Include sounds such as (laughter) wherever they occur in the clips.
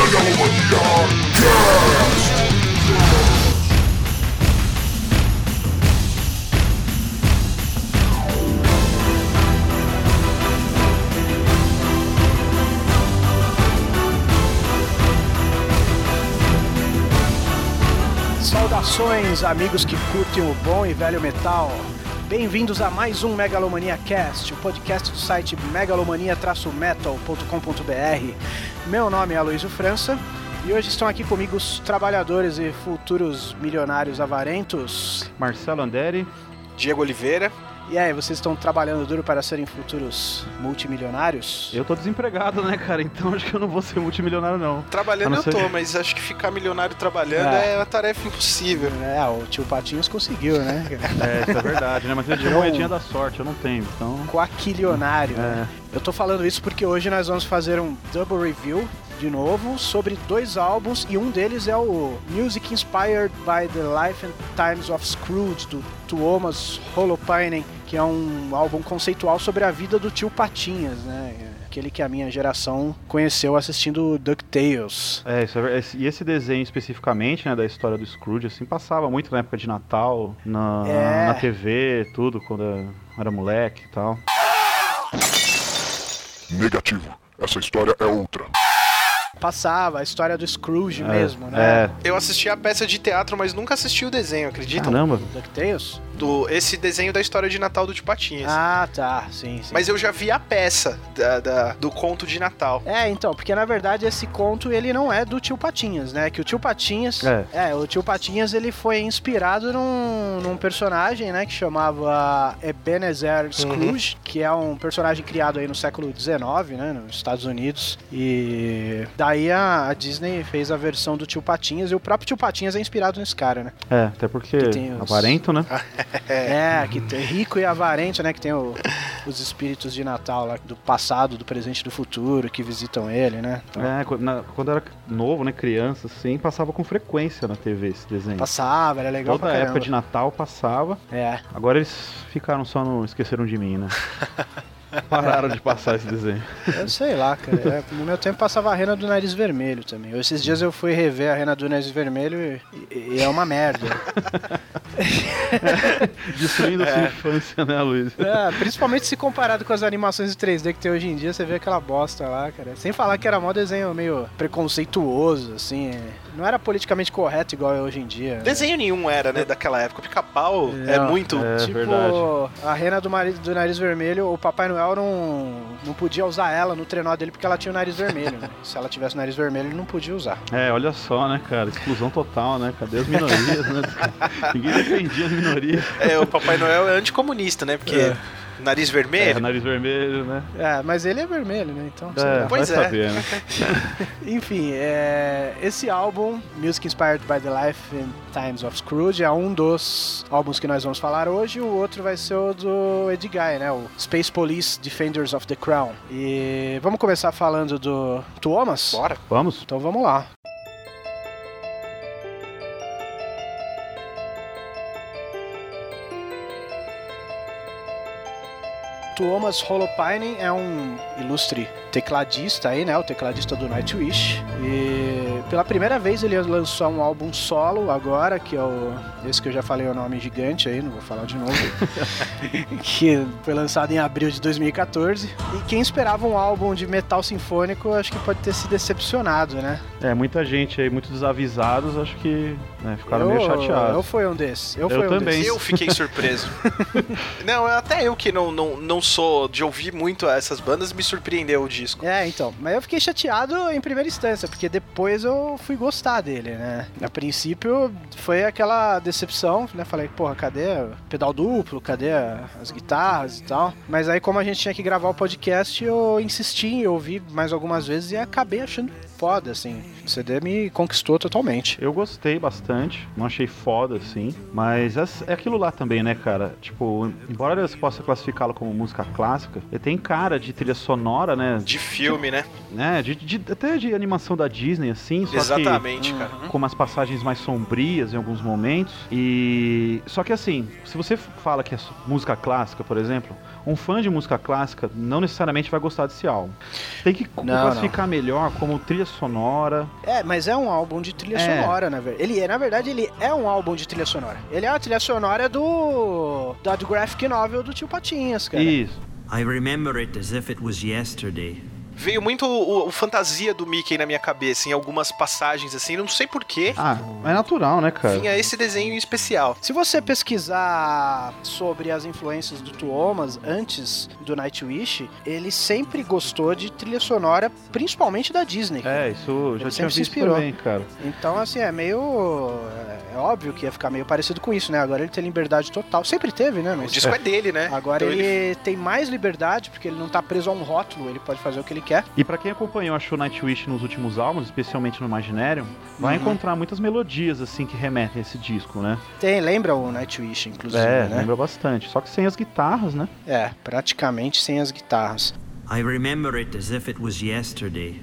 Megalomania Cast! Saudações, amigos que curtem o bom e velho metal. Bem-vindos a mais um Megalomania Cast, o podcast do site megalomania-metal.com.br. Meu nome é Aloysio França e hoje estão aqui comigo os trabalhadores e futuros milionários avarentos. Marcelo Anderi. Diego Oliveira. E aí, vocês estão trabalhando duro para serem futuros multimilionários? Eu tô desempregado, né, cara? Então acho que eu não vou ser multimilionário, não. Trabalhando A não eu tô, mas acho que ficar milionário trabalhando É. é, uma tarefa impossível. É, o tio Patinhos conseguiu, né? (laughs) É, isso é verdade, né? Mas eu tinha moedinha da sorte, eu não tenho, então. Quaquilionário. É. Eu tô falando isso porque hoje nós vamos fazer um double review de novo sobre dois álbuns e um deles é o Music Inspired by the Life and Times of Scrooge do Tuomas Holopainen, que é um álbum conceitual sobre a vida do tio Patinhas, né? Aquele que a minha geração conheceu assistindo DuckTales. É, isso é E esse desenho especificamente, né, da história do Scrooge, assim, passava muito na época de Natal, na, É. na TV, tudo, quando eu era moleque e tal. Negativo. Essa história é outra. Passava a história do Scrooge mesmo, é, né? Eu assisti a peça de teatro, mas nunca assisti o desenho, É. acreditam? Caramba. DuckTales? Do, esse desenho da história de Natal do Tio Patinhas. Ah, tá, sim, sim. Mas eu já vi a peça da- da- do conto de Natal. É, então, porque na verdade esse conto ele não é do tio Patinhas, né? Que o tio Patinhas. É. o tio Patinhas ele foi inspirado num, num personagem, né? Que chamava Ebenezer Scrooge, que é um personagem criado aí no século XIX, né? Nos Estados Unidos. E daí a, a Disney fez a versão do tio Patinhas e o próprio tio Patinhas é inspirado nesse cara, né? É, até porque Que tem os- aparento, né? (laughs) (laughs) É, que tem rico e avarento, né? Que tem o- os espíritos de Natal lá, do passado, do presente e do futuro, que visitam ele, né? Então, É, quando, na- quando eu era novo, né, criança, assim, passava com frequência na TV esse desenho. Passava, era legal Toda época de Natal passava. É. Agora eles ficaram só no Esqueceram de Mim, né? (laughs) Pararam de passar esse desenho. Eu sei lá, cara. É, no meu tempo passava a Rena do Nariz Vermelho também. Esses dias eu fui rever a Rena do Nariz Vermelho e, e é uma merda. (laughs) Destruindo a sua infância, né, Luiz? É, principalmente se comparado com as animações de 3D que tem hoje em dia, você vê aquela bosta lá, cara. Sem falar que era mó desenho meio preconceituoso, assim. é. Não era politicamente correto igual é hoje em dia. né? Desenho nenhum era, né, daquela época. Pica-pau é, É, muito. é. tipo, verdade. a rena do, mari- do nariz vermelho, o Papai Noel não, não podia usar ela no trenó dele porque ela tinha o nariz vermelho, né? Se ela tivesse o nariz vermelho, ele não podia usar. É, olha só, né, cara? Exclusão total, né? Cadê as minorias, né? (laughs) Ninguém defendia as minorias. É, o Papai Noel é anticomunista, né? Porque É. nariz É, vermelho. nariz vermelho, né? É, mas ele é vermelho, né? Então, É. Pois é. saber, né? (laughs) Enfim, é, esse álbum, Music Inspired by the Life and Times of Scrooge, é um dos álbuns que nós vamos falar hoje. O outro vai ser o do Ed Guy, né? O Space Police Defenders of the Crown. E vamos começar falando do Thomas? Bora. Vamos? Então vamos lá. Tuomas Holopainen é um ilustre tecladista aí, né? O tecladista do Nightwish. E pela primeira vez ele lançou um álbum solo agora, que é o esse que eu já falei o nome gigante aí, não vou falar de novo. (laughs) que foi lançado em abril de 2014. E quem esperava um álbum de metal sinfônico, acho que pode ter se decepcionado, né? É, muita gente aí, muitos desavisados, acho que né, ficaram eu, meio chateados. Eu fui um desses. Eu, Eu fui um também. Eu fiquei surpreso. (laughs) não, até eu que não, não, não sou de ouvir muito essas bandas, me surpreendeu o disco. É, então. Mas eu fiquei chateado em primeira instância, porque depois eu fui gostar dele, né? A princípio foi aquela decepção, né? Falei, porra, cadê o pedal duplo? Cadê as guitarras e tal? Mas aí, como a gente tinha que gravar o podcast, eu insisti em ouvir mais algumas vezes e acabei achando foda, assim. O CD me conquistou totalmente. Eu gostei bastante, não achei foda, assim, mas é é aquilo lá também, né, cara? Tipo, embora você possa classificá-lo como música clássica, ele tem cara de trilha sonora, né? De filme, né? né? De, de- até de animação da Disney, assim, só Exatamente, cara. que com umas passagens mais sombrias em alguns momentos. E. Só que assim, se você fala que é música clássica, por exemplo, um fã de música clássica não necessariamente vai gostar desse álbum. Tem que Não, classificar melhor como trilha sonora. É, mas é um álbum de trilha É. sonora, na verdade. Ele, é- na verdade, ele é um álbum de trilha sonora. Ele é a trilha sonora do. da do graphic novel do Tio Patinhas, cara. Isso. I remember it as if it was yesterday. Veio muito o, o fantasia do Mickey na minha cabeça, em algumas passagens assim, não sei porquê. Ah, é natural, né, cara? Vinha esse desenho em especial. Se você pesquisar sobre as influências do Tuomas antes do Nightwish, ele sempre gostou de trilha sonora, principalmente da Disney. É, isso já Ele tinha sempre se visto inspirou. também, cara. Então, assim, é meio. É óbvio que ia ficar meio parecido com isso, né? Agora ele tem liberdade total. Sempre teve, né? O Mas disco é, dele, né? agora Então ele, tem mais liberdade, porque ele não tá preso a um rótulo, ele pode fazer o que ele quer. E pra quem acompanhou a show Nightwish nos últimos álbuns, especialmente no Imaginarium, vai Uhum. encontrar muitas melodias assim que remetem a esse disco, né? Tem, lembra o Nightwish, inclusive, é, né? lembra bastante. Só que sem as guitarras, né? É, praticamente sem as guitarras. I remember it as if it was yesterday.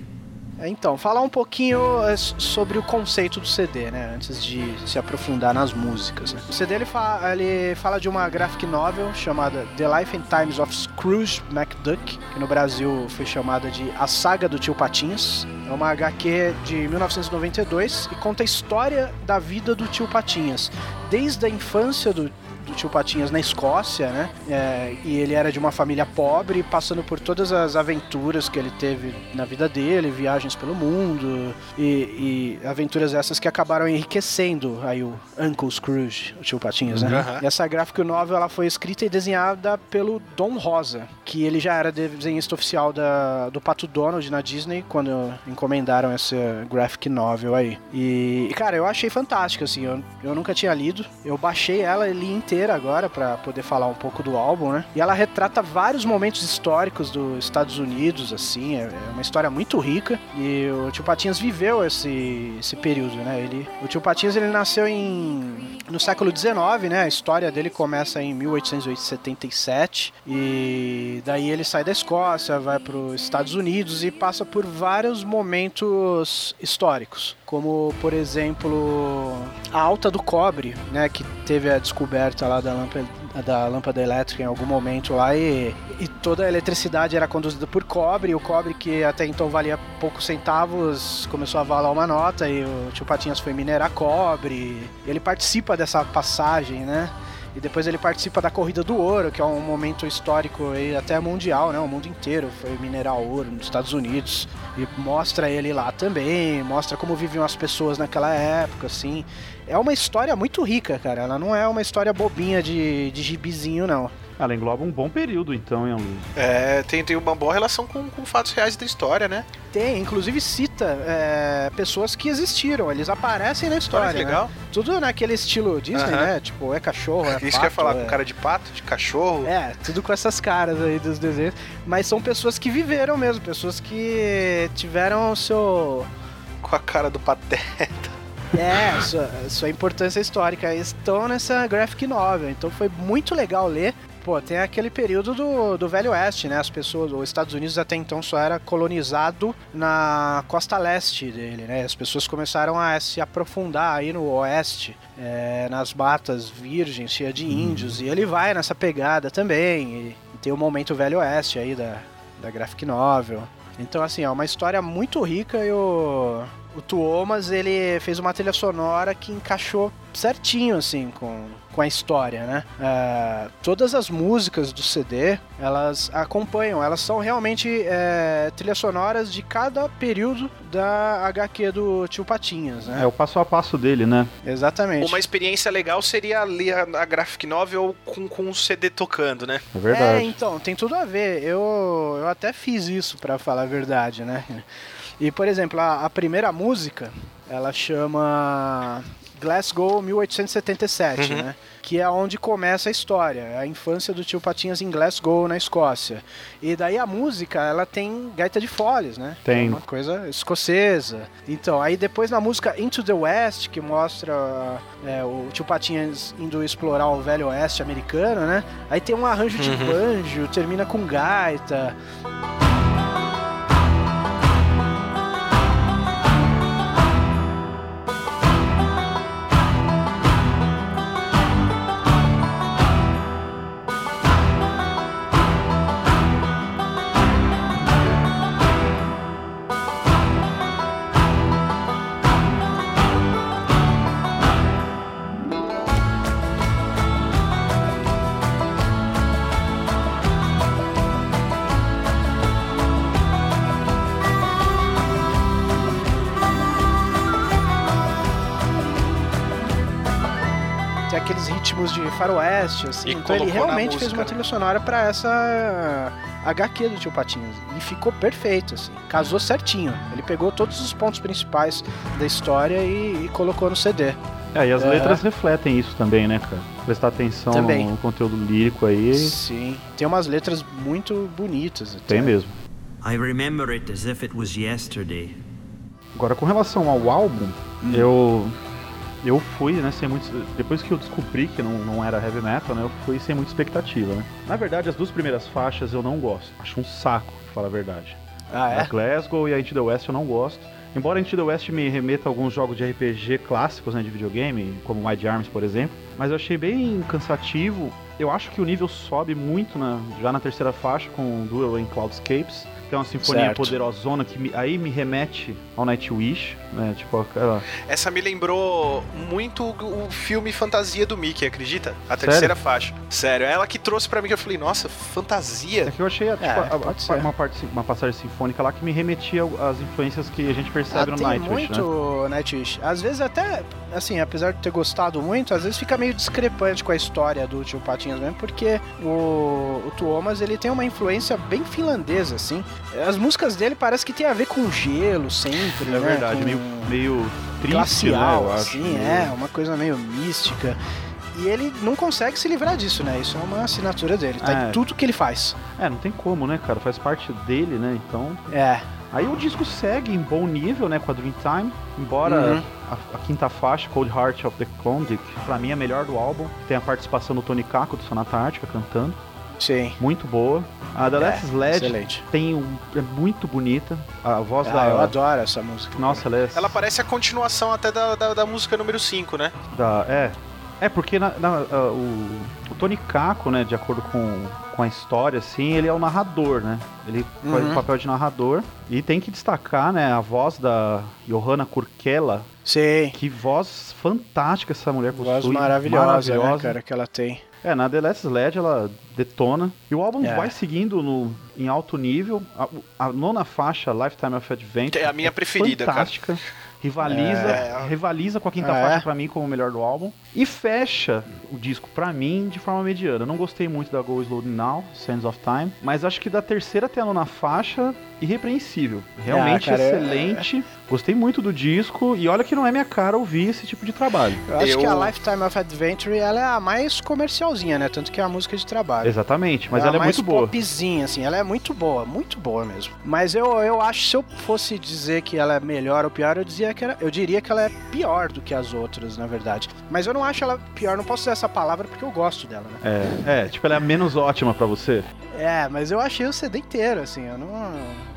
Então, falar um pouquinho s- sobre o conceito do CD, né? Antes de se aprofundar nas músicas. né? O CD ele, fa- ele fala de uma graphic novel chamada The Life and Times of Scrooge McDuck, que no Brasil foi chamada de A Saga do Tio Patinhas. É uma HQ de 1992 e conta a história da vida do Tio Patinhas, desde a infância do do tio Patinhas na Escócia, né? É, e ele era de uma família pobre, passando por todas as aventuras que ele teve na vida dele, viagens pelo mundo e, e aventuras essas que acabaram enriquecendo aí o Uncle Scrooge, o tio Patinhas, né? Uhum. E essa graphic novel ela foi escrita e desenhada pelo Dom Rosa, que ele já era desenhista oficial da, do Pato Donald na Disney quando encomendaram essa graphic novel aí. E, cara, eu achei fantástica, assim, eu, eu nunca tinha lido, eu baixei ela e li inteira agora pra poder falar um pouco do álbum, né? E ela retrata vários momentos históricos dos Estados Unidos, assim, é, é uma história muito rica e o Tio Patinhas viveu esse, esse período, né? Ele, o Tio Patinhas ele nasceu em no século XIX, né? A história dele começa em 1877 e daí ele sai da Escócia, vai para os Estados Unidos e passa por vários momentos históricos, como por exemplo a Alta do Cobre, né? Que teve a descoberta lá da lâmpada da lâmpada elétrica em algum momento lá e, e toda a eletricidade era conduzida por cobre, e o cobre que até então valia poucos centavos começou a valer uma nota e o tio Patinhas foi minerar cobre. Ele participa dessa passagem, né? E depois ele participa da Corrida do Ouro, que é um momento histórico aí, até mundial, né? O mundo inteiro foi minerar ouro nos Estados Unidos. E mostra ele lá também, mostra como viviam as pessoas naquela época, assim. É uma história muito rica, cara. Ela não é uma história bobinha de, de gibizinho, não. Ela engloba um bom período, então, hein, Luiz? É, tem, tem uma boa relação com, com fatos reais da história, né? Tem, inclusive cita é, pessoas que existiram, eles aparecem na história. Olha que né? legal. Tudo naquele estilo Disney, Aham. né? Tipo, é cachorro, (laughs) é Isso que eu ia pato, falar, é... com cara de pato, de cachorro. É, tudo com essas caras aí dos desenhos. Mas são pessoas que viveram mesmo, pessoas que tiveram o seu. Com a cara do paté. É, sua, sua importância histórica. Estão nessa graphic novel. Então foi muito legal ler. Pô, tem aquele período do, do Velho Oeste, né? As pessoas, os Estados Unidos até então só era colonizado na costa leste dele, né? As pessoas começaram a se aprofundar aí no oeste, é, nas matas virgens, cheias de índios. E ele vai nessa pegada também. E, tem o momento Velho Oeste aí da, da graphic novel. Então, assim, é uma história muito rica e o, o Tuomas, ele fez uma trilha sonora que encaixou certinho, assim, com, com a história, né? É, todas as músicas do CD, elas acompanham, elas são realmente é, trilhas sonoras de cada período da HQ do Tio Patinhas, né? É o passo a passo dele, né? Exatamente. Uma experiência legal seria ler a, a graphic novel com, com o CD tocando, né? É É, verdade. então, tem tudo a ver. Eu, eu até fiz isso, pra falar a verdade, né? E, por exemplo, a, a primeira música, ela chama Glasgow 1877, Uhum. né? Que é onde começa a história, é a infância do tio Patinhas em Glasgow, na Escócia. E daí a música, ela tem gaita de folhas, né? Tem. É uma coisa escocesa. Então, aí depois na música Into the West, que mostra é, o tio Patinhas indo explorar o velho oeste americano, né? Aí tem um arranjo de Uhum. banjo, termina com gaita. Assim. E então ele realmente fez uma né? trilha sonora pra essa HQ do Tio Patinhas. E ficou perfeito, assim. Casou certinho. Ele pegou todos os pontos principais da história e, e colocou no CD. É, e as É. letras refletem isso também, né, cara? Prestar atenção Também. no conteúdo lírico aí, Sim. Tem umas letras muito bonitas. Até. tem mesmo. I remember it as if it was yesterday. Agora, com relação ao álbum, eu eu fui, né, sem muito... Depois que eu descobri que não, não era heavy metal, né, eu fui sem muita expectativa, né? Na verdade, as duas primeiras faixas eu não gosto. Acho um saco, pra falar a verdade. Ah, A é? Glasgow e a Into the West eu não gosto. Embora a Into the West me remeta a alguns jogos de RPG clássicos né, de videogame, como Wide Arms, por exemplo, mas eu achei bem cansativo. Eu acho que o nível sobe muito na- já na terceira faixa com o Duel em Cloudscapes. Tem uma sinfonia Certo. poderosona que me- aí me remete ao Nightwish, né? Tipo, aquela... Essa me lembrou muito o filme Fantasia do Mickey, acredita? A terceira faixa. Sério, é ela que trouxe pra mim que eu falei, nossa, É fantasia? que eu achei tipo, É, a- a- ser. uma, parte, uma passagem sinfônica lá que me remetia às influências que a gente Ah, percebe no tem Nightwish, né? muito Nightwish. Às vezes até, assim, apesar de ter gostado muito, às vezes fica meio discrepante com a história do Tio Patinhas mesmo, porque o, o Tuomas, ele tem uma influência bem finlandesa, assim. As músicas dele parece que tem a ver com gelo sempre, É né? verdade, com meio, meio triste, glacial, né? Eu acho. assim, é, uma coisa meio mística. E ele não consegue se livrar disso, né? Isso é uma assinatura dele, tá É. em tudo que ele faz. É, não tem como, né, cara? Faz parte dele, né? Então. É, Aí o disco segue em bom nível, né, com a Dreamtime. Embora Uhum. a, a quinta faixa, Cold Heart of the Klondike, pra mim é a melhor do álbum. Tem a participação do Tony Kako, do Sonata Ártica, cantando. Sim. Muito boa. A The Last É, Sled Excelente. tem um, é muito bonita. A voz Ah, da. eu adoro essa música. Nossa, ela é. Ela parece a continuação até da, da, da música número 5, né? da- é. É, porque na- na- a- o, o Tony Kako, né, de acordo com, com a história, assim, ele é o narrador, né? Ele faz Uhum. o papel de narrador. E tem que destacar, né, a voz da Johanna Kurkela, Sim. Que voz fantástica essa mulher Voz possui. maravilhosa, né, maravilhosa. cara, que ela tem. É, na The Last Sled ela detona. E o álbum É. vai seguindo no, em alto nível. A, a nona faixa, Lifetime of Adventure. É a minha preferida, cara. fantástica. Rivaliza, É. rivaliza com a quinta Ah, faixa é? pra mim como o melhor do álbum. E fecha o disco pra mim de forma mediana. Eu não gostei muito da Go Slow Now, Sands of Time. Mas acho que da terceira até a nona faixa, irrepreensível. Realmente Ah, cara, é- excelente. Gostei muito do disco. E olha que não é minha cara ouvir esse tipo de trabalho. Eu acho Eu- que a Lifetime of Adventure ela é a mais comercialzinha, né? Tanto que é a música de trabalho. Exatamente, mas é a ela é muito boa. popzinha, assim. Ela é muito boa, muito boa mesmo. Mas eu, eu acho, se eu fosse dizer que ela é melhor ou pior, eu, dizia que era, eu diria que ela é pior do que as outras, na verdade. Mas eu não acho ela pior, não posso usar essa palavra porque eu gosto dela, né? É, é, tipo, ela é menos ótima pra você. É, mas eu achei o CD inteiro, assim, eu não,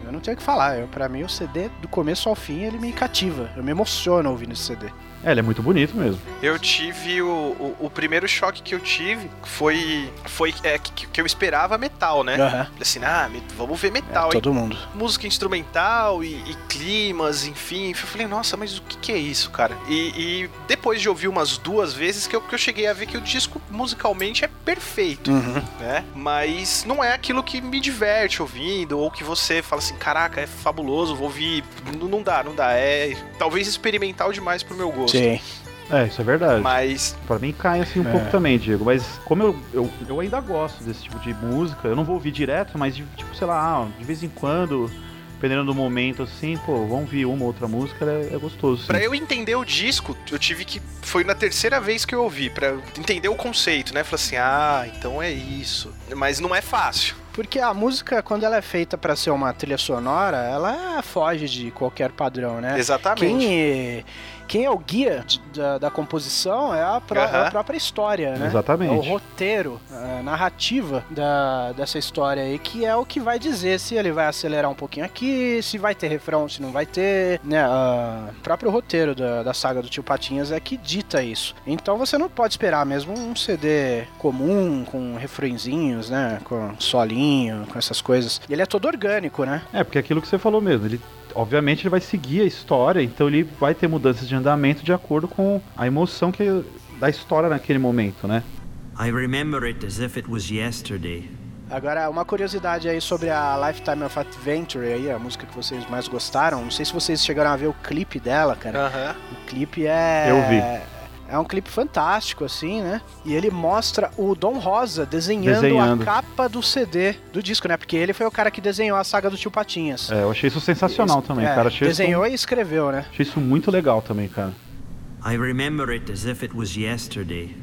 eu não tenho o que falar. Eu, pra mim, o CD, do começo ao fim, ele me cativa. Eu me emociono ouvindo esse CD. É, ele é muito bonito mesmo. Eu tive o, o, o primeiro choque que eu tive foi foi é, que, que eu esperava metal, né? Falei assim, ah, me- vamos ver É, metal, hein? todo mundo. música instrumental e, e climas, enfim. Eu falei, nossa, mas o que, que é isso, cara? E, e depois de ouvir umas duas vezes que eu, que eu cheguei a ver que o disco musicalmente é perfeito, Uhum. né? Mas não é aquilo que me diverte ouvindo, ou que você fala assim, caraca, é fabuloso, vou ouvir. N- Não dá, não dá. É talvez experimental demais pro meu gosto. Sim. É, isso é verdade. Mas Pra mim cai assim um É. pouco também, Diego. Mas como eu, eu, eu ainda gosto desse tipo de música, eu não vou ouvir direto, mas de, tipo, sei lá, de vez em quando, dependendo do momento, assim, pô, vamos ouvir uma ou outra música, é, é gostoso. Pra sim. eu entender o disco, eu tive que. Foi na terceira vez que eu ouvi, pra entender o conceito, né? Falei assim, ah, então é isso. Mas não é fácil. Porque a música, quando ela é feita pra ser uma trilha sonora, ela foge de qualquer padrão, né? Exatamente. Quem, quem é o guia de- da, da composição é a, pró- Aham. a própria história, né? Exatamente. É o roteiro, a narrativa da, dessa história aí, que é o que vai dizer se ele vai acelerar um pouquinho aqui, se vai ter refrão, se não vai ter, né? O próprio roteiro da, da saga do Tio Patinhas é que dita isso. Então você não pode esperar mesmo um CD comum, com refrõezinhos, né? Com solinho, com essas coisas. Ele é todo orgânico, né? É, porque é aquilo que você falou mesmo, ele obviamente ele vai seguir a história, então ele vai ter mudanças de andamento de acordo com a emoção que da história naquele momento, né? I remember it as if it was yesterday. Agora, uma curiosidade aí sobre a Lifetime of Adventure aí, a música que vocês mais gostaram. Não sei se vocês chegaram a ver o clipe dela, cara. Aham. O clipe é. Eu vi. É um clipe fantástico, assim, né? E ele mostra o Dom Rosa desenhando, Desenhando. a capa do CD do disco, né? Porque ele foi o cara que desenhou a saga do Tio Patinhas. É, eu achei isso sensacional também, É, cara. Achei desenhou isso, e escreveu, né? achei isso muito legal também, cara. I remember it as if it was yesterday.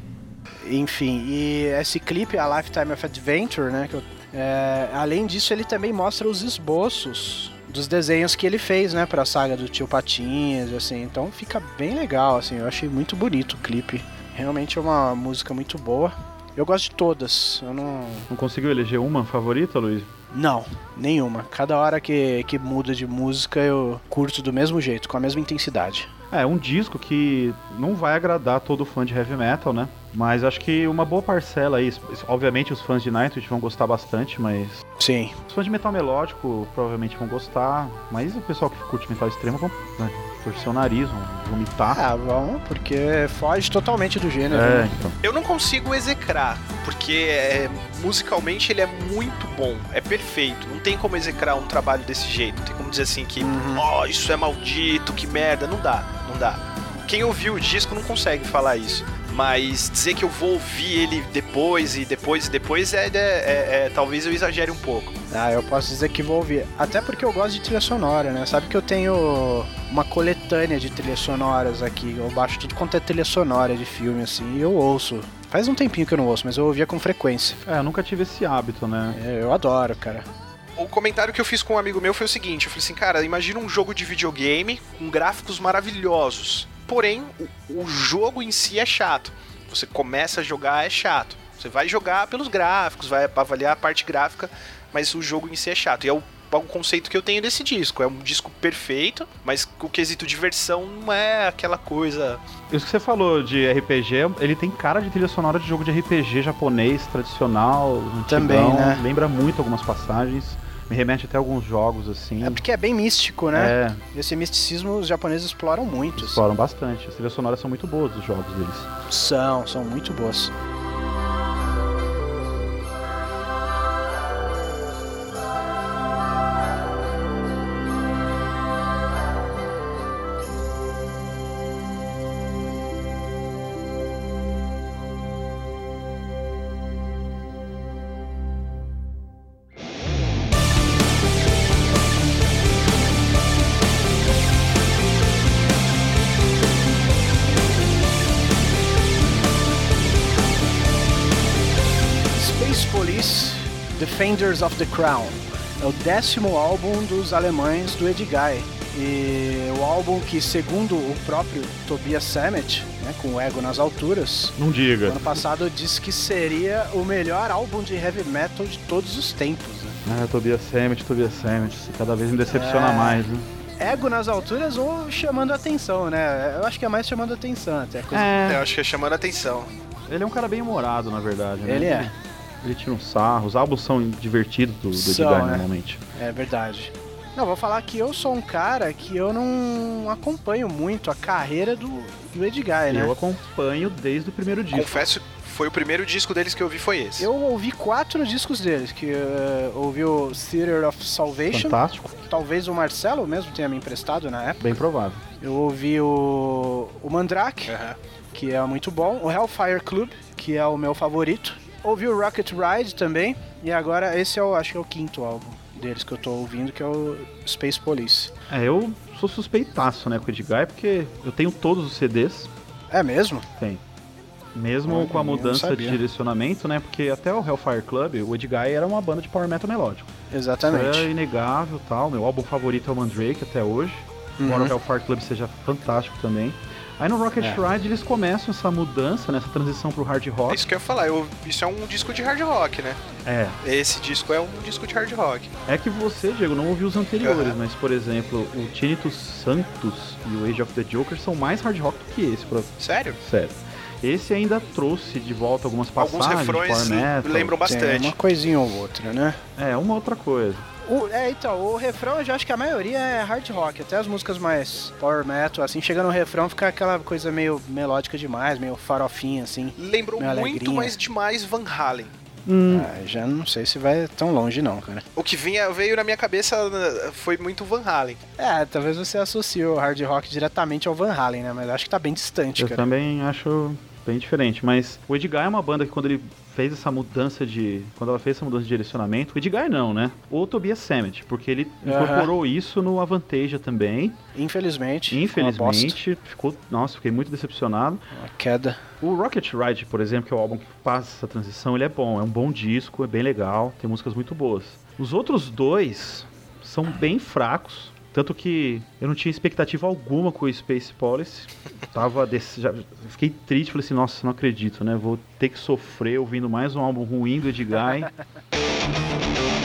Enfim, e esse clipe, a Lifetime of Adventure, né? que eu- é, além disso, ele também mostra os esboços dos desenhos que ele fez, né, pra saga do Tio Patinhas, assim. Então fica bem legal, assim. Eu achei muito bonito o clipe. Realmente é uma música muito boa. Eu gosto de todas. Eu não. Não conseguiu eleger uma favorita, Luiz? Não, nenhuma. Cada hora que, que muda de música eu curto do mesmo jeito, com a mesma intensidade. É, um disco que não vai agradar todo fã de heavy metal, né? Mas acho que uma boa parcela aí, obviamente os fãs de Nightwish vão gostar bastante, mas Sim. os fãs de metal melódico provavelmente vão gostar, mas o pessoal que curte metal extremo vão né, torcer o nariz, vão vomitar. Ah, vamos, porque foge totalmente do gênero. É, né? então. Eu não consigo execrar, porque é, musicalmente ele é muito bom, é perfeito. Não tem como execrar um trabalho desse jeito. Não tem como dizer assim que, ó, Uhum. isso é maldito, que merda. Não dá, não dá. Quem ouviu o disco não consegue falar isso. Mas dizer que eu vou ouvir ele depois e depois e depois é, é- é- é- talvez eu exagere um pouco. Ah, eu posso dizer que vou ouvir. Até porque eu gosto de trilha sonora, né? Sabe que eu tenho uma coletânea de trilhas sonoras aqui. Eu baixo tudo quanto é trilha sonora de filme, assim, e eu ouço. Faz um tempinho que eu não ouço, mas eu ouvia com frequência. É, eu nunca tive esse hábito, né? É, eu adoro, cara. O comentário que eu fiz com um amigo meu foi o seguinte: eu falei assim, cara, imagina um jogo de videogame com gráficos maravilhosos. Porém, o, o jogo em si é chato. Você começa a jogar, é chato. Você vai jogar pelos gráficos, vai avaliar a parte gráfica, mas o jogo em si é chato. E é o, é o conceito que eu tenho desse disco. É um disco perfeito, mas o quesito diversão não é aquela coisa. Isso que você falou de RPG, ele tem cara de trilha sonora de jogo de RPG japonês, tradicional, Também, antigão, né? lembra muito algumas passagens, me remete até a alguns jogos, assim. É porque é bem místico, né? É, Esse misticismo os japoneses exploram muito. assim. exploram bastante. As trilhas sonoras são muito boas dos jogos deles. São, são muito boas. Defenders of the Crown. É o décimo álbum dos alemães do Edguy. E o álbum que, segundo o próprio Tobias Sammet, né, com o ego nas alturas, Não diga. ano passado disse que seria o melhor álbum de heavy metal de todos os tempos. né? Ah, Tobias Sammet, Tobias Sammet, cada vez me decepciona É. mais, né? Ego nas alturas ou chamando atenção, né? Eu acho que é mais chamando atenção até. Coisa... Eu É, acho que é chamando a atenção. ele é um cara bem humorado, na verdade, né? Ele é. Ele tira um sarro, os álbuns são divertidos do, do São, Edgar, né? normalmente. É verdade. Não, vou falar que eu sou um cara que eu não acompanho muito a carreira do, do Edguy, né? Eu acompanho desde o primeiro disco. Confesso, foi o primeiro disco deles que eu vi foi esse. Eu ouvi quatro discos deles, que uh, ouvi o Theater of Salvation, Fantástico, talvez o Marcelo mesmo tenha me emprestado na época. bem provável. Eu ouvi o, o Mandrake, Aham. que é muito bom, o Hellfire Club, que é o meu favorito. Ouvi o Rocket Ride também, e agora esse é o, acho que é o quinto álbum deles que eu tô ouvindo, que é o Space Police. É, eu sou suspeitaço, né, com o Edgar, porque eu tenho todos os CDs, É mesmo? tem. Mesmo Olha, com a mudança de direcionamento, né, porque até o Hellfire Club, o Edgar era uma banda de power metal melódico. Isso Exatamente. é inegável, tal. Meu álbum favorito é o Mandrake até hoje. Embora Uhum. o Hellfire Club seja fantástico também. Aí no Rocket É. Ride eles começam essa mudança, né, essa transição pro hard É rock. isso que eu ia falar, eu- isso é um disco de hard rock, né? É, Esse disco é um disco de hard rock. É que você, Diego, não ouviu os anteriores, Aham. mas, por exemplo, o Tinnitus Santos e o Age of the Joker são mais hard rock do que esse, pra... Sério? sério. Esse ainda trouxe de volta algumas passagens Alguns refrões metal. lembram Tem bastante. uma coisinha ou outra, né? É, uma outra coisa. O- é, então, o refrão eu já acho que a maioria é hard rock, até as músicas mais power metal, assim, chega no refrão fica aquela coisa meio melódica demais, meio farofinha, assim. Lembrou muito, alegrinha. mas demais Van Halen. Hum, Ah, já não sei se vai tão longe não, cara. O que vinha, veio na minha cabeça eh, foi muito Van Halen. É, talvez você associe o hard rock diretamente ao Van Halen, né? Mas acho que tá bem distante, eu cara. também acho bem diferente. Mas o Edguy é uma banda que quando ele fez essa mudança de. Quando ela fez essa mudança de direcionamento, o Edguy não, né? O Tobias Sammet, porque ele incorporou isso no Avantasia também. Infelizmente. Infelizmente, ficou. Nossa, fiquei muito decepcionado. Uma queda. O Rocket Ride, por exemplo, que é o álbum que faz essa transição, ele é bom, é um bom disco, é bem legal, tem músicas muito boas. Os outros dois são bem fracos, tanto que eu não tinha expectativa alguma com o Space Police. Tava desse, já, fiquei triste, falei assim, nossa, não acredito, né? Vou ter que sofrer ouvindo mais um álbum ruim do Edguy. (laughs)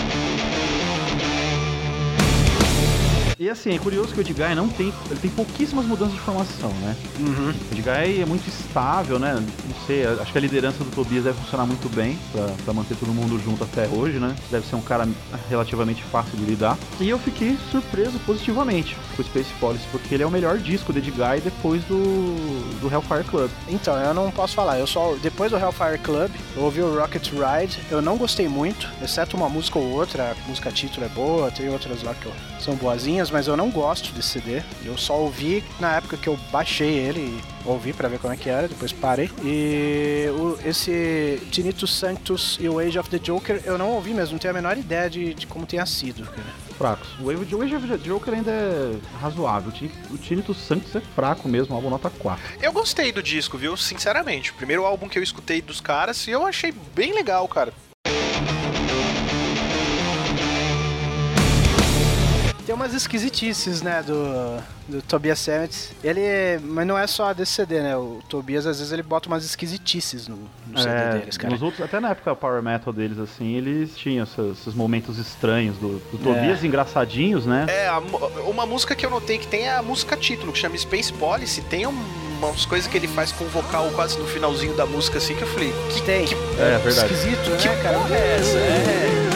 E assim, é curioso que o Edguy não tem. Ele tem pouquíssimas mudanças de formação, né? Uhum. O Edguy é muito estável, né? Não sei, acho que a liderança do Tobias deve funcionar muito bem pra, pra manter todo mundo junto até hoje, né? Deve ser um cara relativamente fácil de lidar. E eu fiquei surpreso positivamente com o Space Police, porque ele é o melhor disco do Edguy depois do, do Hellfire Club. Então, eu não posso falar. Eu só depois do Hellfire Club, eu ouvi o Rocket Ride. Eu não gostei muito, exceto uma música ou outra. A música título é boa, tem outras lá que são boazinhas, mas eu não gosto desse CD. Eu só ouvi na época que eu baixei ele e ouvi pra ver como é que era, depois parei. E o- esse Tinnitus Sanctus e o Age of the Joker eu não ouvi mesmo, não tenho a menor ideia de, de como tenha sido, cara. Fracos. O Age of the Joker ainda é razoável. O Tinnitus Sanctus é fraco mesmo, álbum nota 4. Eu gostei do disco, viu? Sinceramente. O primeiro álbum que eu escutei dos caras e eu achei bem legal, cara. Tem umas esquisitices, né, do, do Tobias Sammet. Ele. Mas não é só desse CD, né? O Tobias, às vezes, ele bota umas esquisitices no, no CD É, deles, cara. nos outros, até na época Power Metal deles, assim, eles tinham essas- esses momentos estranhos do, do Tobias engraçadinhos, né? É, a uma música que eu notei que tem é a música título, que chama Space Policy. Tem um- umas coisas que ele faz com o vocal quase no finalzinho da música, assim, que eu falei, que, Tem. que, É, verdade. Esquisito, que né, cara? é essa? É.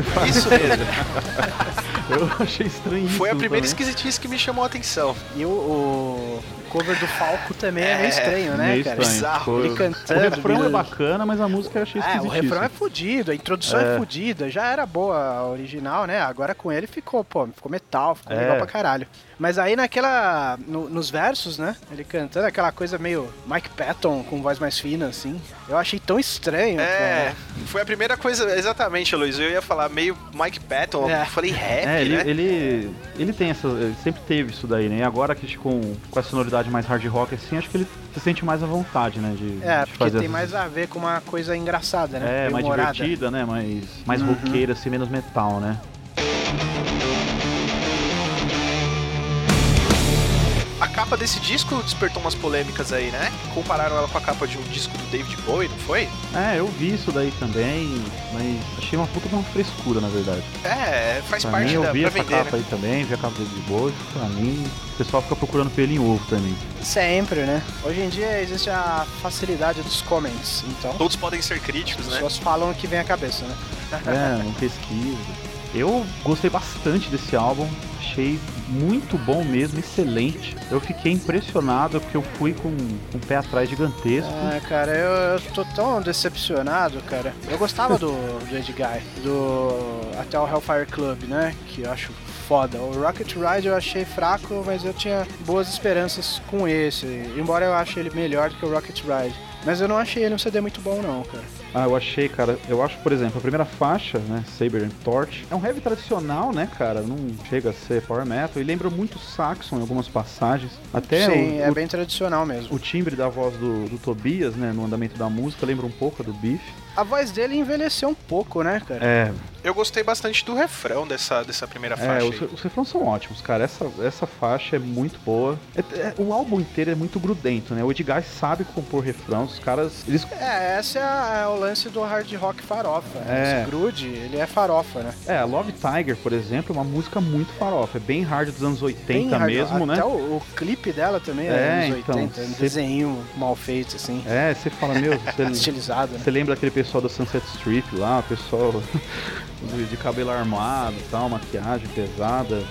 ele. Isso mesmo. (laughs) Eu achei estranho isso. Foi a primeira também. esquisitice que me chamou a atenção. E o, o cover do Falco também é, meio É, estranho, né, Meio cara? estranho. Bizarro. Ele O cantando. refrão é virando- bacana, mas a música eu achei É, o refrão é fudido, a introdução é. É. fudida, já era boa a original, né? Agora com ele ficou, pô, ficou metal, ficou É. legal pra caralho. Mas aí naquela. no- nos versos, né? Ele cantando aquela coisa meio Mike Patton com voz mais fina, assim. Eu achei tão estranho. É, cara. foi a primeira coisa, exatamente, Luiz. Eu ia falar meio Mike Patton, É. eu falei rap, É, ele, né? ele, ele tem essa. Ele sempre teve isso daí, né? E agora que com, com a sonoridade mais hard rock, assim, acho que ele se sente mais à vontade, né? De, É, de porque fazer tem essas- mais a ver com uma coisa engraçada, né? É, mais humorada. divertida, né? Mais, mais Uhum. roqueira, assim, menos metal, né? A capa desse disco despertou umas polêmicas aí, né? Compararam ela com a capa de um disco do David Bowie, não foi? É, eu vi isso daí também, mas achei uma puta de uma frescura, na verdade. É, faz Pra parte mim, eu da vi pra essa vender, capa né? aí também, vi a capa dele de boa, pra mim, o pessoal fica procurando pelo em ovo também. Sempre, né? Hoje em dia existe a facilidade dos comments, então. Todos podem ser críticos, As né? pessoas falam o que vem à cabeça, né? É, não pesquisa. Eu gostei bastante desse álbum, achei muito bom mesmo, excelente. Eu fiquei impressionado porque eu fui com, com o pé atrás gigantesco. Ah, cara, eu, eu tô tão decepcionado, cara. Eu gostava do, do Ed Guy, do até o Hellfire Club, né? Que eu acho foda. O Rocket Ride eu achei fraco, mas eu tinha boas esperanças com esse. Embora eu ache ele melhor do que o Rocket Ride. Mas eu não achei ele um CD muito bom, não, cara. Ah, eu achei, cara, eu acho, por exemplo, a primeira faixa, né, Saber and Torch, é um heavy tradicional, né, cara, não chega a ser power metal, e lembra muito Saxon em algumas passagens, até Sim, o, é o- bem tradicional mesmo. o timbre da voz do, do Tobias, né, no andamento da música, lembra um pouco a do Beef. A voz dele envelheceu um pouco, né, cara? É, Eu gostei bastante do refrão dessa, dessa primeira é faixa. os, aí. os refrões são ótimos, cara, essa, essa faixa é muito boa. É- é- o álbum inteiro é muito grudento, né, o Edgar sabe compor refrões, os caras, eles... É, esse é, é o lance do hard rock farofa. É. Esse Grude, ele é farofa, né? É, Love Tiger, por exemplo, é uma música muito farofa. É bem hard dos anos 80 Bem hard- mesmo, né? Até o, o clipe dela também é, É, anos então, 80. Um cê- desenho mal feito, assim. É, você fala, meu, você, (laughs) Estilizado, né? você lembra aquele pessoal da Sunset Strip lá, o pessoal (laughs) de de cabelo armado tal, maquiagem pesada.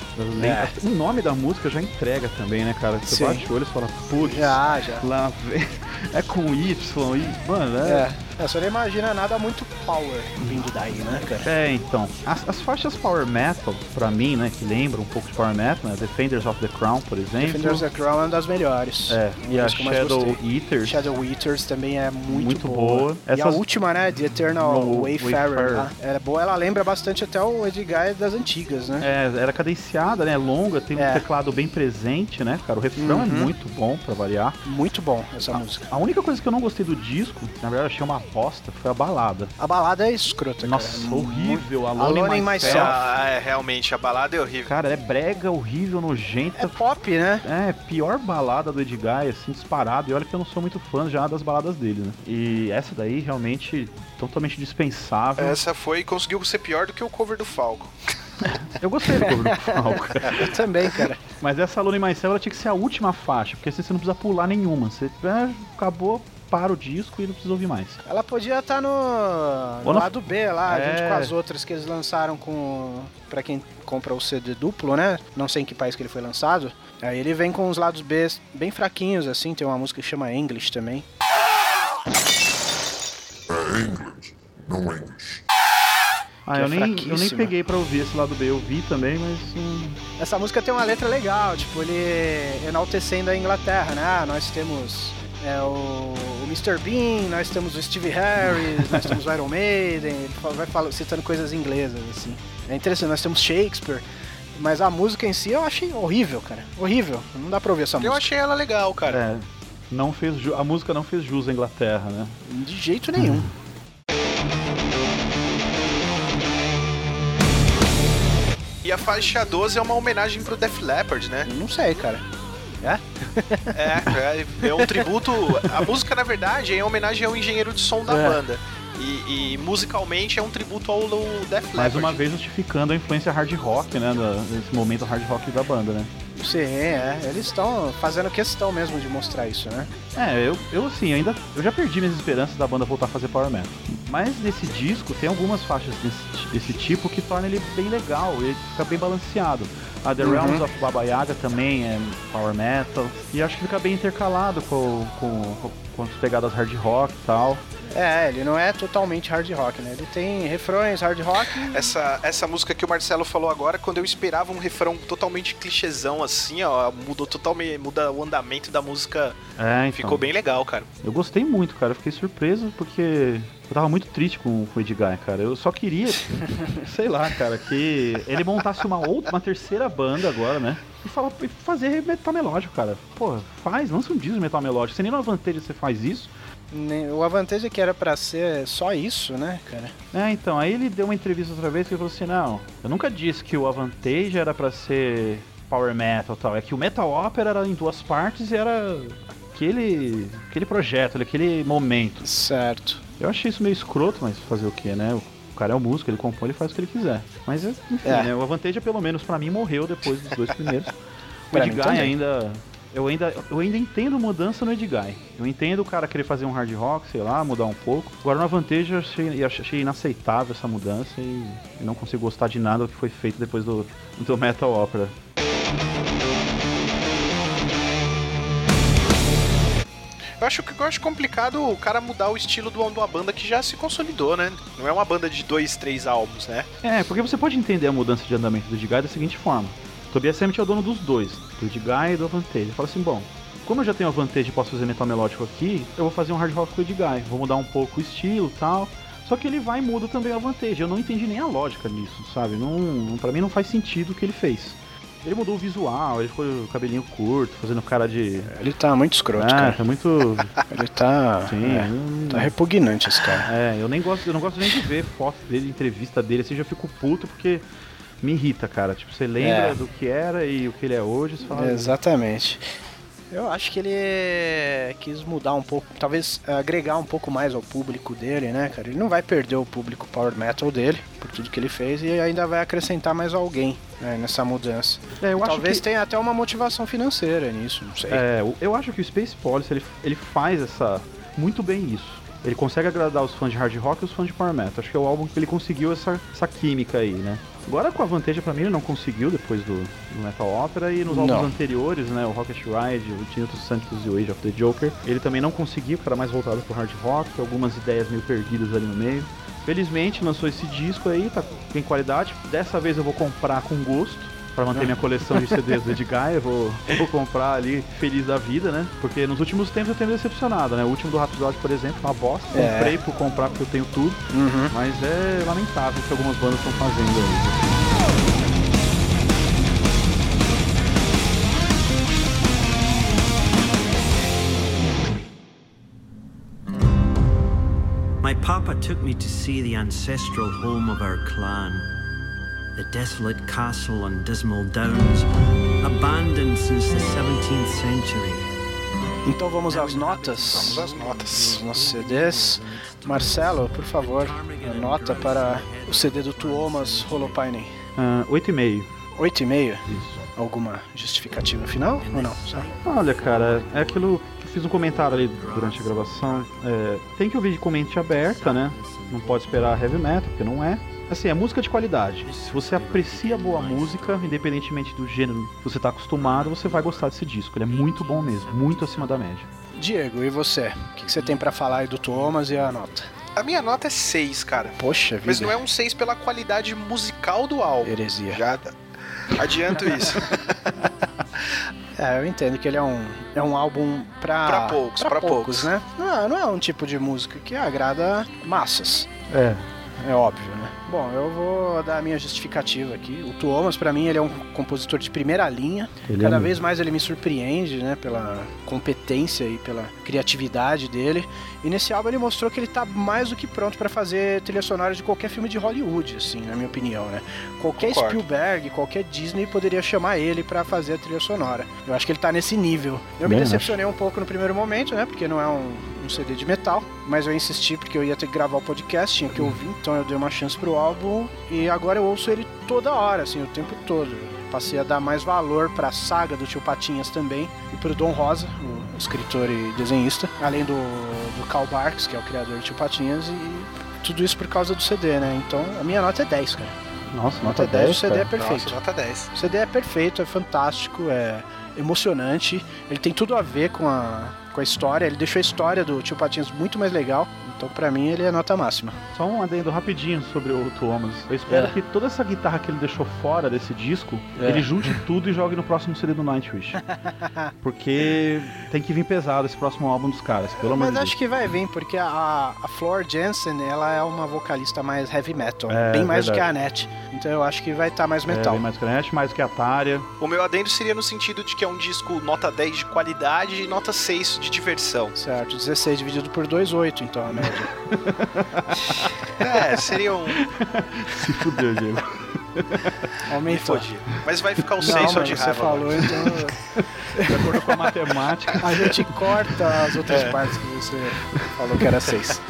É. O nome da música já entrega também, né, cara? Você Sim. bate o olho e fala, putz, Já, já. lá vem. (laughs) É com Y, e, mano, é. É. É, você não imagina nada muito power vindo daí, né, cara? É, então. As, as faixas Power Metal, pra mim, né, que lembram um pouco de Power Metal, né? Defenders of the Crown, por exemplo. Defenders of the Crown é uma das melhores. É, e a Shadow. Eaters. Shadow Eaters também é muito, Muito boa. boa. E a Essas- última, né, The Eternal No Wayfarer, Wayfarer. lá, era boa. Ela lembra bastante até o Edguy das antigas, né? É, era cadenciada, né? Longa, tem um É. teclado bem presente, né, cara? O refrão é Uhum. muito bom pra variar. Muito bom essa música. A única coisa que eu não gostei do disco, na verdade eu achei uma bosta, foi a balada. A balada é escrota, Nossa, cara. horrível. A Alone Lonely in Myself. Ah, é, realmente, a balada é horrível. Cara, é brega, horrível, É nojenta. pop, né? É, pior balada do Edguy, assim, disparado. E olha que eu não sou muito fã já das baladas dele, né? E essa daí, realmente, totalmente dispensável. Essa foi conseguiu ser pior do que o cover do Falco. (laughs) Eu gostei do cover do Falco. (laughs) Eu também, cara. Mas essa Alone Myself, ela tinha que ser a última faixa, porque assim você não precisa pular nenhuma. Você é, acabou, para o disco e não precisa ouvir mais. Ela podia estar no, no no- lado B lá, É. junto com as outras que eles lançaram com. Pra quem compra o CD duplo, né? Não sei em que país que ele foi lançado. Aí ele vem com os lados B bem fraquinhos, assim. Tem uma música que chama English também. É English, não English. Ah, eu é nem, eu nem peguei pra ouvir esse lado B. Eu vi também, mas. hum, Essa música tem uma letra legal, tipo, ele enaltecendo a Inglaterra, né? Ah, nós temos é, o Mr. Bean, nós temos o Steve Harris, (laughs) nós temos o Iron Maiden, ele vai fala- citando coisas inglesas, assim. É interessante, nós temos Shakespeare, mas a música em si eu achei horrível, cara. Horrível. Não dá pra ouvir essa Eu música. achei ela legal, cara. é, não fez ju- a música não fez jus à Inglaterra, né? De jeito nenhum. E a faixa 12 é uma homenagem pro Def Leppard, né? Não sei, cara. É? É, é, um tributo. A música, na verdade, é em homenagem ao engenheiro de som da É. banda. E, e musicalmente é um tributo ao Def Leppard. Mais uma vez justificando a influência hard rock, né? Desse momento hard rock da banda, né? Sim, é. Eles estão fazendo questão mesmo de mostrar isso, né? É, eu, eu assim, ainda. Eu já perdi minhas esperanças da banda voltar a fazer Power Metal. Mas nesse disco tem algumas faixas desse, desse tipo que tornam ele bem legal, ele fica bem balanceado. A The Uhum. Realms of Baba Yaga também é Power Metal. E acho que fica bem intercalado com, com, com, com as pegadas hard rock e tal. É, ele não é totalmente hard rock, né? Ele tem refrões hard rock. Essa, essa música que o Marcelo falou agora, quando eu esperava um refrão totalmente clichêzão assim, ó, mudou totalmente, muda o andamento da música, É, então. ficou bem legal, cara. Eu gostei muito, cara. Eu fiquei surpreso porque eu tava muito triste com, com o Edguy, cara. Eu só queria, (laughs) sei lá, cara, que ele montasse uma outra, uma terceira banda agora, né? E, fala, fazer metal melódico, cara. Pô, faz, lança um disco metal melódico. Se nem na vantagem você faz isso. O Avantage é que era pra ser só isso, né, cara? É, então, aí ele deu uma entrevista outra vez que ele falou assim: não, eu nunca disse que o Avantage era pra ser power metal e tal. É que o Metal Opera era em duas partes e era aquele, aquele projeto, aquele momento. Certo. Eu achei isso meio escroto, mas fazer o que, né? O cara é o músico, ele compõe, ele faz o que ele quiser. Mas, enfim, É. né? O Avantage, pelo menos pra mim, morreu depois dos dois primeiros. (laughs) O Edguy ainda... Eu ainda, eu ainda entendo mudança no Edguy. Eu entendo o cara querer fazer um hard rock, sei lá, mudar um pouco. Agora no Avantage eu achei, achei inaceitável essa mudança e, e não consigo gostar de nada do que foi feito depois do, do Metal Opera. Eu acho que eu acho complicado o cara mudar o estilo de uma banda que já se consolidou, né? Não é uma banda de dois, três álbuns, né? É, porque você pode entender a mudança de andamento do Edguy da seguinte forma. Tobias Sammet é o dono dos dois, do Edguy e do Avantage. Ele fala assim, bom, como eu já tenho Avantage e posso fazer metal melódico aqui, eu vou fazer um hard rock com o Edguy. Vou mudar um pouco o estilo tal. Só que ele vai e muda também o Avantage. Eu não entendi nem a lógica nisso, sabe? Não, pra mim não faz sentido o que ele fez. Ele mudou o visual, ele ficou o cabelinho curto, fazendo cara de... Ele tá muito escroto, Ah, cara. tá muito... Ele tá. Sim, é, tá repugnante esse cara. É, eu nem gosto, eu não gosto nem de ver foto dele, entrevista dele, assim, já fico puto porque me irrita, cara. Tipo, você lembra É. do que era e o que ele é hoje, você fala. Exatamente. Eu acho que ele quis mudar um pouco, talvez agregar um pouco mais ao público dele, né, cara? Ele não vai perder o público power metal dele por tudo que ele fez e ainda vai acrescentar mais alguém né, nessa mudança. É, eu acho talvez que- tenha até uma motivação financeira nisso, não sei. É, eu acho que o Space Police ele, ele faz essa muito bem isso. Ele consegue agradar os fãs de hard rock e os fãs de power metal. Acho que é o álbum que ele conseguiu essa, essa química aí, né? Agora com a Vantage pra mim ele não conseguiu depois do, do Metal Opera e nos Não. álbuns anteriores, né, o Rocket Ride, o Tinto Santos e o Age of the Joker, ele também não conseguiu, que era mais voltado pro hard rock, algumas ideias meio perdidas ali no meio. Felizmente lançou esse disco aí, tá tem qualidade. Dessa vez eu vou comprar com gosto. Pra manter minha coleção de CDs do Edguy, eu vou, eu vou comprar ali feliz da vida, né? Porque nos últimos tempos eu tenho me decepcionado, né? O último do Rhapsody, por exemplo, uma bosta. É. Comprei por comprar porque eu tenho tudo. Uhum. Mas é lamentável o que algumas bandas estão fazendo aí. My papa took me to see the ancestral home of our clan. The desolate castle on Dismal Downs, abandoned since the 17th century. Então vamos às notas. Vamos às notas. Dos nossos CDs. Marcelo, por favor, a nota para o CD do Tuomas Holopainen. Ah, 8,5. 8,5. Isso. Alguma justificativa final ou não? Só? Olha, cara, é aquilo que eu fiz um comentário ali durante a gravação. É, tem que ouvir de comente aberta, né? Não pode esperar heavy metal, porque não é. Assim, é música de qualidade. Se você aprecia boa música, independentemente do gênero que você tá acostumado, você vai gostar desse disco. Ele é muito bom mesmo, muito acima da média. Diego, e você? O que você tem pra falar aí do Tuomas e a nota? A minha nota é 6, cara. Poxa vida. Mas não é um 6 pela qualidade musical do álbum. Heresia. Já adianto isso. (laughs) É, eu entendo que ele é um, é um álbum pra... Pra poucos, pra poucos. né? Não, não é um tipo de música que agrada massas. É. É óbvio, né? Bom, eu vou dar a minha justificativa aqui. O Tuomas, pra mim, ele é um compositor de primeira linha. Ele Cada é vez mais ele me surpreende, né? Pela competência e pela criatividade dele. E nesse álbum ele mostrou que ele tá mais do que pronto pra fazer trilha sonora de qualquer filme de Hollywood, assim, na minha opinião, né? Qualquer Concordo. Spielberg, qualquer Disney poderia chamar ele pra fazer a trilha sonora. Eu acho que ele tá nesse nível. Eu me Também decepcionei um pouco no primeiro momento, né? Porque não é um, um CD de metal, mas eu insisti porque eu ia ter que gravar o podcast, tinha que ouvir, então eu dei uma chance pro álbum e agora eu ouço ele toda hora, assim, o tempo todo. Passei a dar mais valor pra saga do Tio Patinhas também e pro Dom Rosa, o escritor e desenhista, além do, do Karl Barks, que é o criador do Tio Patinhas, e tudo isso por causa do CD, né? Então a minha nota é 10, cara. Nossa, Nota nota 10, 10, o CD é cara. perfeito. Nossa, nota 10. O CD é perfeito, é fantástico, é emocionante. Ele tem tudo a ver com a, com a história. Ele deixou a história do Tio Patinhas muito mais legal. Então, pra mim, ele é nota máxima. Só um adendo rapidinho sobre o Thomas. Eu espero É. que toda essa guitarra que ele deixou fora desse disco, É. ele junte (laughs) tudo e jogue no próximo CD do Nightwish. (laughs) Porque tem que vir pesado esse próximo álbum dos caras, pelo amor Mas Deus. acho que vai vir, porque a, a Flor Jensen, ela é uma vocalista mais heavy metal. É, bem mais do que a verdade. Annette. Então eu acho que vai estar mais É, metal. bem mais que a Net, mais que a Tária. O meu adendo seria no sentido de que é um disco nota 10 de qualidade e nota 6 de diversão. Certo, 16 dividido por 2, 8, então a É, seria um. Se fudeu, Diego. Me Aumentou. fodi. Mas vai ficar o Não, 6 só de você raiva. falou, agora. então De acordo com a matemática, a gente corta as outras É. partes que você falou que era 6.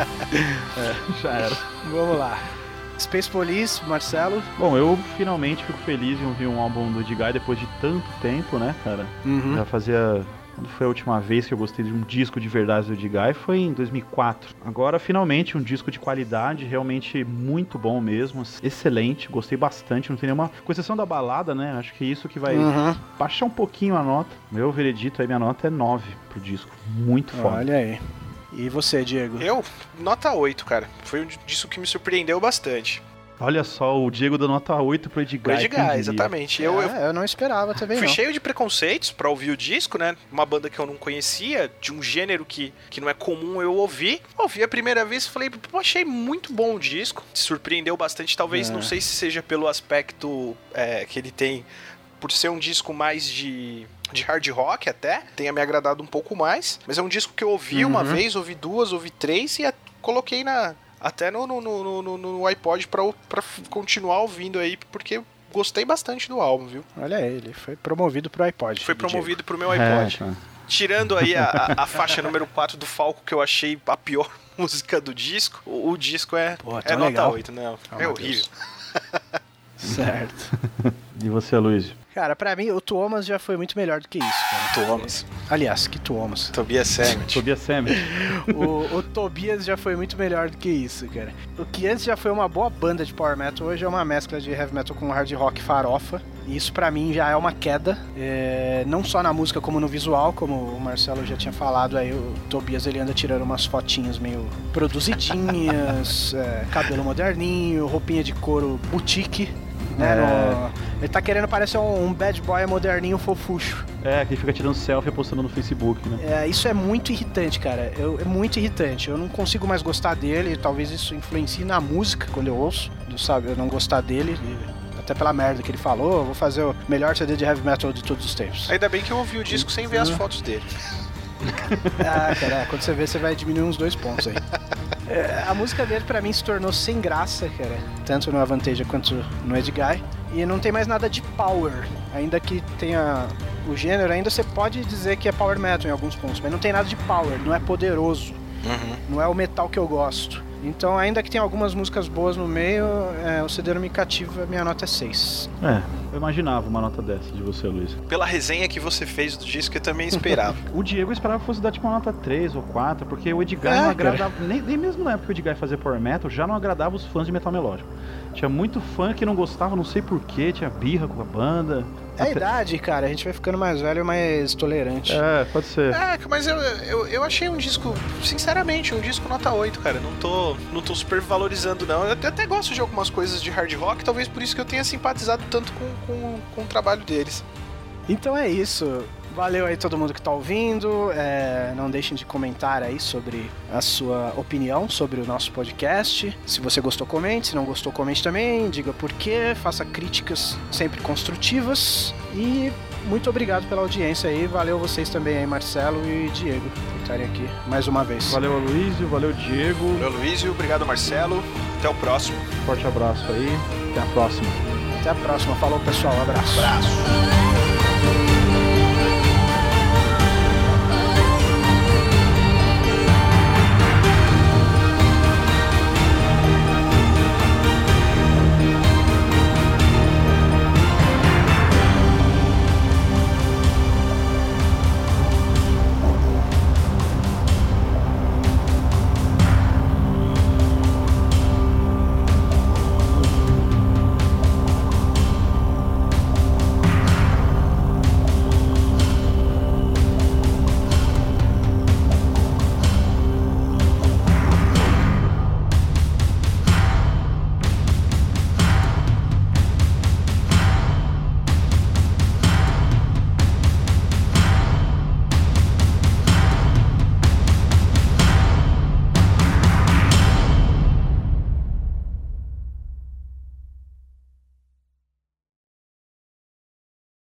já era. Vamos lá. Space Police, Marcelo. Bom, eu finalmente fico feliz em ouvir um álbum do Edguy depois de tanto tempo, né, cara? Uhum. Já fazia. Quando foi a última vez que eu gostei de um disco de verdade do Edguy? Foi em 2004. Agora, finalmente, um disco de qualidade, realmente muito bom mesmo. Excelente, gostei bastante. Não tem nenhuma. Com exceção da balada, né? Acho que isso que vai Uhum. baixar um pouquinho a nota. Meu veredito aí, minha nota é 9 pro disco. Muito foda. Olha aí. E você, Diego? Eu, nota 8, cara. Foi um disco que me surpreendeu bastante. Olha só, o Diego deu nota 8 pro quem gás, diria? exatamente. Eu, eu É, eu não esperava também fui não. cheio de preconceitos pra ouvir o disco, né? Uma banda que eu não conhecia, de um gênero que, que não é comum eu ouvir. Ouvi a primeira vez e falei, pô, achei muito bom o disco. Surpreendeu bastante, talvez, É. não sei se seja pelo aspecto é, que ele tem, por ser um disco mais de. De hard rock até, tenha me agradado um pouco mais. Mas é um disco que eu ouvi uma Uhum. vez, ouvi duas, ouvi três e a- coloquei na, até no, no, no, no, no iPod pra, pra continuar ouvindo aí, porque gostei bastante do álbum, viu? Olha aí, ele foi promovido pro iPod. Foi do Diego. promovido pro meu É, iPod. tá. tirando aí a, a, a (laughs) faixa número 4 do Falco, que eu achei a pior (laughs) música do disco, o, o disco é, Pô, é nota legal. 8, não. Oh, é horrível. (laughs) Certo. E você, Luiz? Cara, pra mim, o Tuomas já foi muito melhor do que isso, cara. Thomas. Aliás, que Tuomas. Tobias Sammet. Tobias Sammet. (laughs) o, o Tobias já foi muito melhor do que isso, cara. O que antes já foi uma boa banda de power metal, hoje é uma mescla de heavy metal com hard rock farofa. E isso pra mim já é uma queda, é, não só na música como no visual, como o Marcelo já tinha falado aí, o Tobias ele anda tirando umas fotinhas meio produzidinhas, (laughs) é, cabelo moderninho, roupinha de couro boutique. Né, É. no- ele tá querendo parecer um, um bad boy moderninho fofucho. É, que fica tirando selfie e postando no Facebook, né? É, isso é muito irritante, cara. Eu- é muito irritante. Eu não consigo mais gostar dele. Talvez isso influencie na música quando eu ouço. Eu, sabe, eu não gostar dele. e até pela merda que ele falou. Eu vou fazer o melhor CD de heavy metal de todos os tempos. Ainda bem que eu ouvi o disco sem ver as fotos dele. (laughs) Ah, cara, quando você vê, você vai diminuir uns dois pontos aí. (laughs) É, a música dele pra mim se tornou sem graça, cara. Tanto no Avanteja quanto no Edguy. E não tem mais nada de power. Ainda que tenha o gênero, ainda você pode dizer que é power metal em alguns pontos. Mas não tem nada de power, não é poderoso. Uhum. Não é o metal que eu gosto. Então, ainda que tenha algumas músicas boas no meio, é, o CD não me cativa, minha nota é 6. É, eu imaginava uma nota dessa de você, Luiz. Pela resenha que você fez do disco, eu também esperava. (laughs) O Diego eu esperava que fosse dar tipo uma nota 3 ou 4, porque o Edgar É, não agradava. Nem, nem mesmo na época que o Edgar fazia Power Metal, já não agradava os fãs de metal melódico. Tinha muito fã que não gostava, não sei porquê, tinha birra com a banda. É a idade, cara, a gente vai ficando mais velho, mais tolerante. É, pode ser. É, mas eu, eu, eu achei um disco, sinceramente, um disco nota 8, cara. Não tô, não tô super valorizando, não. Eu até, até gosto de algumas coisas de hard rock, talvez por isso que eu tenha simpatizado tanto com, com, com o trabalho deles. Então é isso. Valeu aí todo mundo que tá ouvindo. É, não deixem de comentar aí sobre a sua opinião sobre o nosso podcast. Se você gostou, comente. Se não gostou, comente também. Diga por quê. Faça críticas sempre construtivas. E muito obrigado pela audiência aí. Valeu vocês também aí, Marcelo e Diego, por estarem aqui mais uma vez. Valeu, Aloysio, valeu, Diego. Valeu, Luísio. Obrigado, Marcelo. Até o próximo. Forte abraço aí. Até a próxima. Até a próxima. Falou, pessoal. Abraço. Abraço.